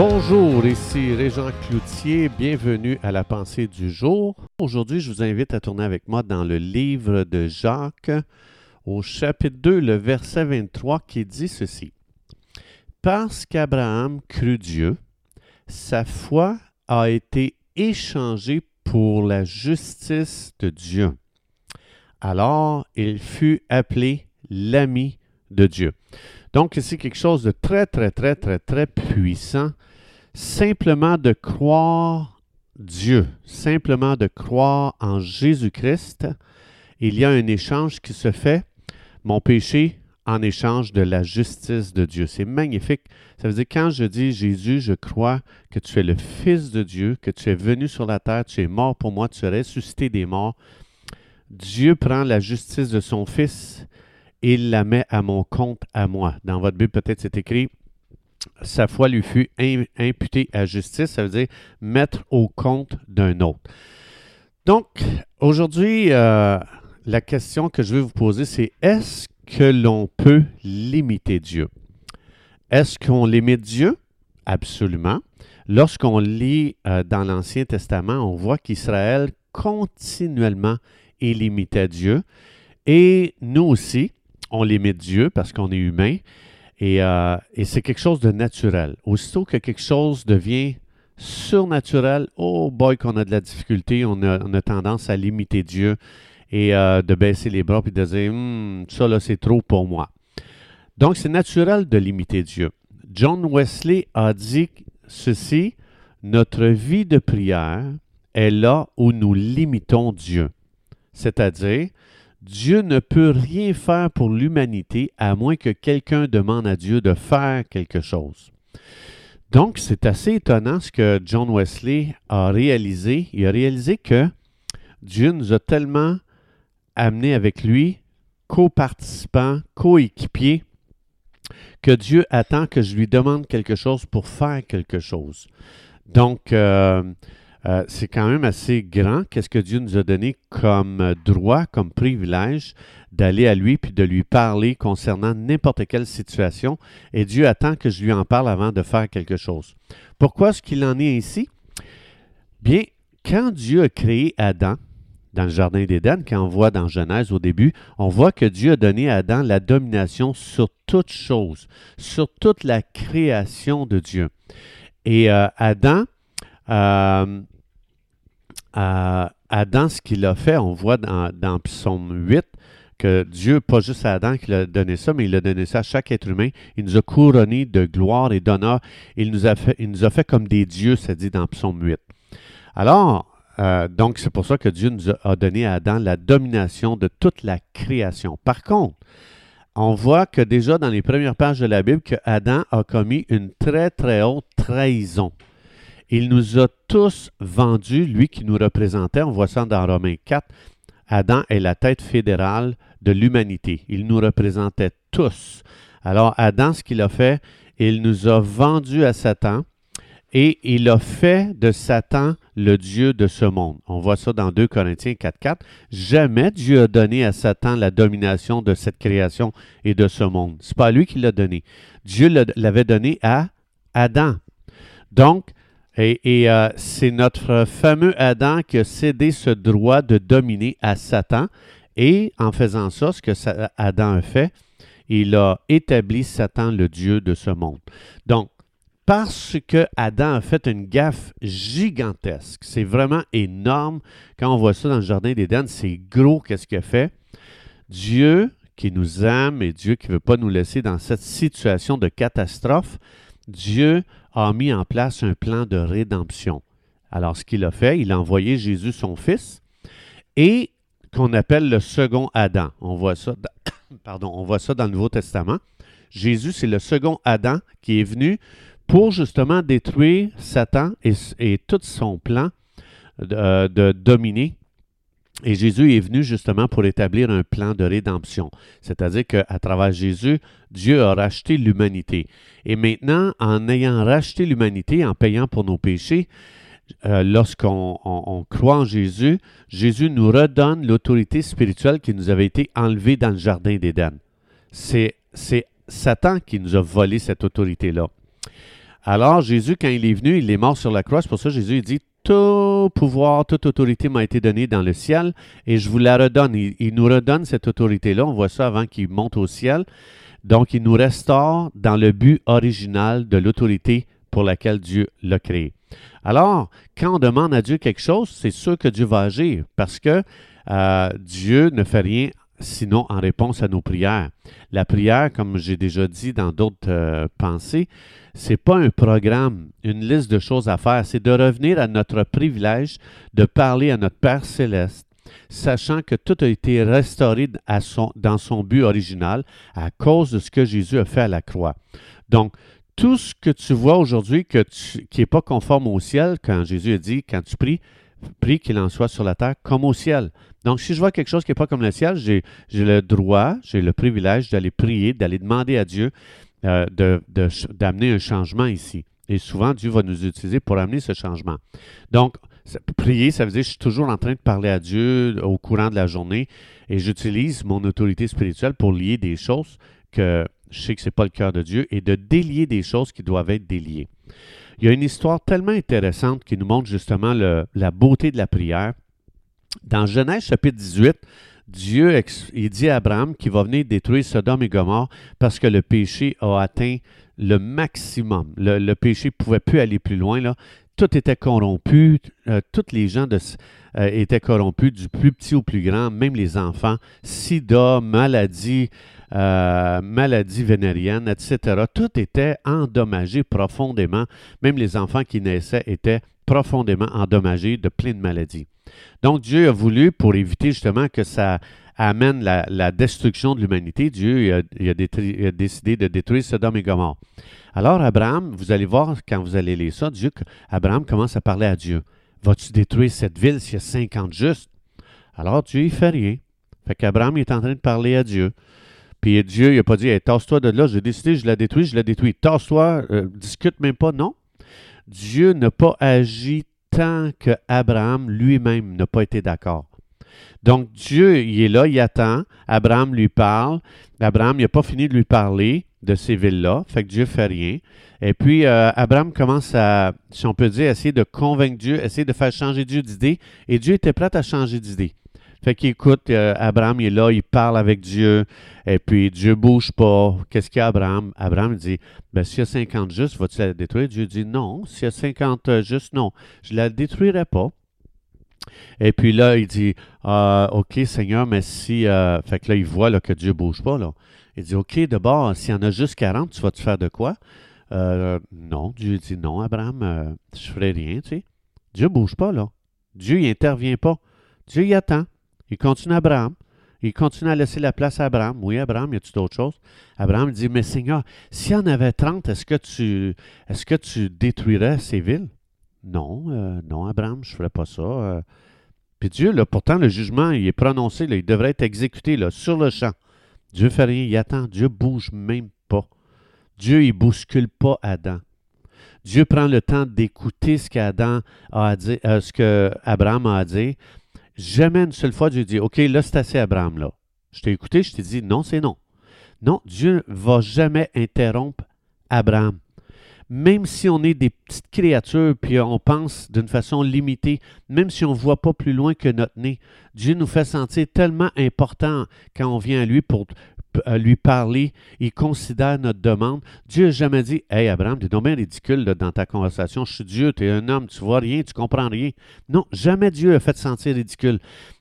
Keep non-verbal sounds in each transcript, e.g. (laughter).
Bonjour, ici Régent Cloutier, bienvenue à la pensée du jour. Aujourd'hui, je vous invite à tourner avec moi dans le livre de Jacques, au chapitre 2, le verset 23, qui dit ceci. Parce qu'Abraham crut Dieu, sa foi a été échangée pour la justice de Dieu. Alors il fut appelé l'ami de Dieu. Donc, c'est quelque chose de très, très, très, très, très puissant. Simplement de croire Dieu, simplement de croire en Jésus-Christ, il y a un échange qui se fait, mon péché en échange de la justice de Dieu. C'est magnifique. Ça veut dire quand je dis Jésus, je crois que tu es le Fils de Dieu, que tu es venu sur la terre, tu es mort pour moi, tu es ressuscité des morts. Dieu prend la justice de son Fils et il la met à mon compte à moi. Dans votre Bible, peut-être c'est écrit sa foi lui fut imputée à justice, ça veut dire mettre au compte d'un autre. Donc, aujourd'hui, euh, la question que je vais vous poser, c'est est-ce que l'on peut limiter Dieu? Est-ce qu'on limite Dieu? Absolument. Lorsqu'on lit euh, dans l'Ancien Testament, on voit qu'Israël continuellement est limité à Dieu. Et nous aussi, on limite Dieu parce qu'on est humain. Euh, et, c'est quelque chose de naturel. Aussitôt que quelque chose devient surnaturel, oh boy, qu'on a de la difficulté, on a, tendance à limiter Dieu et euh, de baisser les bras et de dire hmm, ça là, c'est trop pour moi. Donc, c'est naturel de limiter Dieu. John Wesley a dit ceci notre vie de prière est là où nous limitons Dieu. C'est-à-dire, Dieu ne peut rien faire pour l'humanité à moins que quelqu'un demande à Dieu de faire quelque chose. Donc, c'est assez étonnant ce que John Wesley a réalisé. Il a réalisé que Dieu nous a tellement amenés avec lui, co-participants, co-équipiers, que Dieu attend que je lui demande quelque chose pour faire quelque chose. Donc, euh, euh, c'est quand même assez grand. Qu'est-ce que Dieu nous a donné comme droit, comme privilège d'aller à lui puis de lui parler concernant n'importe quelle situation? Et Dieu attend que je lui en parle avant de faire quelque chose. Pourquoi est-ce qu'il en est ainsi? Bien, quand Dieu a créé Adam, dans le Jardin d'Éden, quand on voit dans Genèse au début, on voit que Dieu a donné à Adam la domination sur toute chose, sur toute la création de Dieu. Et euh, Adam, euh, Adam, ce qu'il a fait, on voit dans, Psaume 8 que Dieu, pas juste à Adam qu'il a donné ça, mais il a donné ça à chaque être humain. Il nous a couronnés de gloire et d'honneur. Il, nous a fait, il nous a fait comme des dieux, ça dit dans Psaume 8. Alors, euh, donc c'est pour ça que Dieu nous a donné à Adam la domination de toute la création. Par contre, on voit que déjà dans les premières pages de la Bible, que Adam a commis une très très haute trahison. Il nous a tous vendus, lui qui nous représentait, on voit ça dans Romains 4, Adam est la tête fédérale de l'humanité. Il nous représentait tous. Alors Adam, ce qu'il a fait, il nous a vendus à Satan et il a fait de Satan le Dieu de ce monde. On voit ça dans 2 Corinthiens 4.4. Jamais Dieu a donné à Satan la domination de cette création et de ce monde. Ce n'est pas lui qui l'a donné. Dieu l'avait donné à Adam. Donc, et, euh, c'est notre fameux Adam qui a cédé ce droit de dominer à Satan. Et en faisant ça, ce que Adam a fait, il a établi Satan le Dieu de ce monde. Donc, parce que Adam a fait une gaffe gigantesque, c'est vraiment énorme. Quand on voit ça dans le Jardin d'Éden, c'est gros qu'est-ce qu'il a fait? Dieu qui nous aime et Dieu qui ne veut pas nous laisser dans cette situation de catastrophe, Dieu a mis en place un plan de rédemption. Alors, ce qu'il a fait, il a envoyé Jésus, son fils, et qu'on appelle le second Adam. On voit ça, dans, (coughs) le Nouveau Testament. Jésus, c'est le second Adam qui est venu pour justement détruire Satan et, tout son plan de, de dominer et Jésus est venu justement pour établir un plan de rédemption. C'est-à-dire qu'à travers Jésus, Dieu a racheté l'humanité. Et maintenant, en ayant racheté l'humanité, en payant pour nos péchés, euh, lorsqu'on croit en Jésus, Jésus nous redonne l'autorité spirituelle qui nous avait été enlevée dans le Jardin d'Éden. C'est Satan qui nous a volé cette autorité-là. Alors, Jésus, quand il est venu, il est mort sur la croix. Pour ça Jésus dit Tout pouvoir, toute autorité m'a été donnée dans le ciel et je vous la redonne. Il, nous redonne cette autorité-là. On voit ça avant qu'il monte au ciel. Donc, il nous restaure dans le but original de l'autorité pour laquelle Dieu l'a créé. Alors, quand on demande à Dieu quelque chose, c'est sûr que Dieu va agir parce que euh, Dieu ne fait rien sinon en réponse à nos prières. La prière, comme j'ai déjà dit dans d'autres euh, pensées, c'est pas un programme, une liste de choses à faire, c'est de revenir à notre privilège de parler à notre Père céleste, sachant que tout a été restauré dans son but original à cause de ce que Jésus a fait à la croix. Donc, tout ce que tu vois aujourd'hui qui n'est pas conforme au ciel, quand Jésus a dit, quand tu pries, prie qu'il en soit sur la terre comme au ciel. Donc, si je vois quelque chose qui n'est pas comme le ciel, j'ai le droit, j'ai le privilège d'aller prier, d'aller demander à Dieu euh, d'amener un changement ici. Et souvent, Dieu va nous utiliser pour amener ce changement. Donc, prier, ça veut dire que je suis toujours en train de parler à Dieu au courant de la journée et j'utilise mon autorité spirituelle pour lier des choses que je sais que ce n'est pas le cœur de Dieu, et de délier des choses qui doivent être déliées. Il y a une histoire tellement intéressante qui nous montre justement la beauté de la prière. Dans Genèse chapitre 18, Dieu dit à Abraham qu'il va venir détruire Sodome et Gomorre parce que le péché a atteint le maximum. Le, péché ne pouvait plus aller plus loin. Tout était corrompu. Euh, toutes les gens euh, étaient corrompus, du plus petit au plus grand, même les enfants. Sida, maladie, euh, maladies vénériennes, etc. Tout était endommagé profondément. Même les enfants qui naissaient étaient profondément endommagés de plein de maladies. Donc Dieu a voulu, pour éviter justement que ça amène la, destruction de l'humanité, Dieu a, décidé de détruire Sodome et Gomorre. Alors Abraham, vous allez voir quand vous allez lire ça, Dieu, Abraham commence à parler à Dieu. Vas-tu détruire cette ville s'il y a 50 justes? Alors Dieu, il fait rien. Fait qu'Abraham est en train de parler à Dieu. Puis Dieu, il n'a pas dit, tasse-toi de là, j'ai décidé, je la détruis, je la détruis. Tasse-toi, euh, discute même pas. Non. Dieu n'a pas agi tant que Abraham lui-même n'a pas été d'accord. Donc Dieu, il est là, il attend. Abraham lui parle. Abraham, il n'a pas fini de lui parler de ces villes-là. Fait que Dieu fait rien. Et puis, euh, Abraham commence à, si on peut dire, essayer de convaincre Dieu, essayer de faire changer Dieu d'idée. Et Dieu était prêt à changer d'idée. Fait qu'il écoute, euh, Abraham il est là, il parle avec Dieu, et puis Dieu bouge pas. Qu'est-ce qu'il y a, Abraham? Abraham dit, ben, s'il y a 50 justes, vas-tu la détruire? Dieu dit, non. S'il y a 50 euh, justes, non. Je la détruirai pas. Et puis là, il dit, ah, OK, Seigneur, mais si... Euh, fait que là, il voit que Dieu bouge pas. Là. Il dit, OK, d'abord, s'il y en a juste 40, tu vas te faire de quoi? non. Dieu dit, non, Abraham, je ferai rien, tu sais. Dieu bouge pas, là. Dieu, il intervient pas. Dieu, il attend. Il continue Abraham. Il continue à laisser la place à Abraham. Oui, Abraham, y a-tu d'autres choses? Abraham dit, mais Seigneur, s'il y en avait 30, est-ce que tu, détruirais ces villes? Non, euh, non, Abraham, je ne ferais pas ça. Euh. Puis Dieu, là, pourtant, le jugement, il est prononcé, il devrait être exécuté sur le champ. Dieu fait rien, il attend. Dieu bouge même pas. Dieu, il bouscule pas Adam. Dieu prend le temps d'écouter ce qu'Adam a à euh, ce que Abraham a à Jamais une seule fois Dieu dit, OK, là, c'est assez Abraham, là. Je t'ai écouté, je t'ai dit, non, c'est non. Non, Dieu ne va jamais interrompre Abraham. Même si on est des petites créatures, puis on pense d'une façon limitée, même si on ne voit pas plus loin que notre nez, Dieu nous fait sentir tellement important quand on vient à lui pour lui parler, il considère notre demande. Dieu n'a jamais dit Hey Abraham, tu es bien ridicule dans ta conversation. Je suis Dieu, tu es un homme, tu vois rien, tu comprends rien. Non, jamais Dieu a fait sentir ridicule.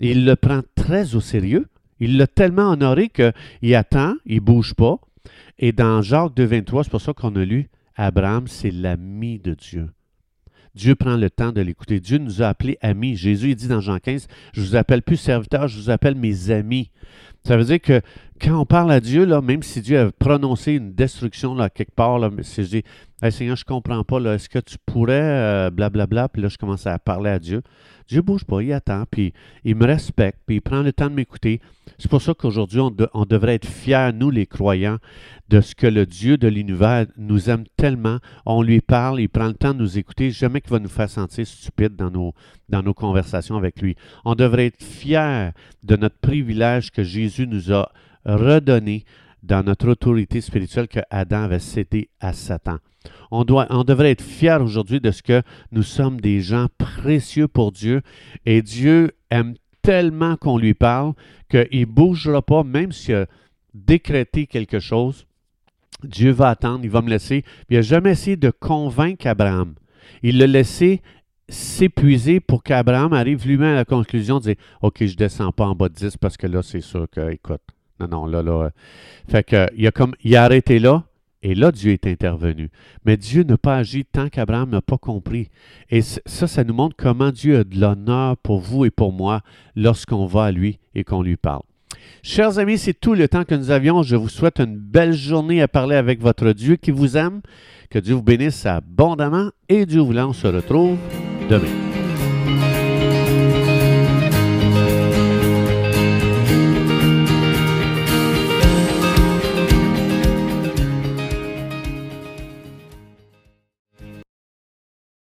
Il le prend très au sérieux. Il l'a tellement honoré qu'il attend, il ne bouge pas. Et dans Jacques 2, 23, c'est pour ça qu'on a lu Abraham, c'est l'ami de Dieu. Dieu prend le temps de l'écouter. Dieu nous a appelés amis. Jésus il dit dans Jean 15, je vous appelle plus serviteurs, je vous appelle mes amis. Ça veut dire que quand on parle à Dieu, là, même si Dieu a prononcé une destruction là, quelque part, là, si je dis Seigneur, je ne comprends pas, est-ce que tu pourrais, blablabla, euh, bla, bla, puis là, je commence à parler à Dieu. Dieu ne bouge pas, il attend, puis il me respecte, puis il prend le temps de m'écouter. C'est pour ça qu'aujourd'hui, on, on, devrait être fiers, nous les croyants, de ce que le Dieu de l'univers nous aime tellement. On lui parle, il prend le temps de nous écouter, jamais qu'il va nous faire sentir stupides dans nos, dans nos conversations avec lui. On devrait être fiers de notre privilège que Jésus nous a redonné dans notre autorité spirituelle que Adam avait cédé à Satan. On, doit, on devrait être fiers aujourd'hui de ce que nous sommes des gens précieux pour Dieu et Dieu aime tellement qu'on lui parle qu'il ne bougera pas, même s'il a décrété quelque chose. Dieu va attendre, il va me laisser. Il n'a jamais essayé de convaincre Abraham. Il l'a laissé s'épuiser pour qu'Abraham arrive lui-même à la conclusion de dire OK, je ne descends pas en bas de 10 parce que là, c'est sûr que, écoute, non, non, là, là. Fait que, il a, comme, il a arrêté là, et là, Dieu est intervenu. Mais Dieu n'a pas agi tant qu'Abraham n'a pas compris. Et ça, ça nous montre comment Dieu a de l'honneur pour vous et pour moi lorsqu'on va à lui et qu'on lui parle. Chers amis, c'est tout le temps que nous avions. Je vous souhaite une belle journée à parler avec votre Dieu qui vous aime. Que Dieu vous bénisse abondamment et Dieu voulant, on se retrouve demain.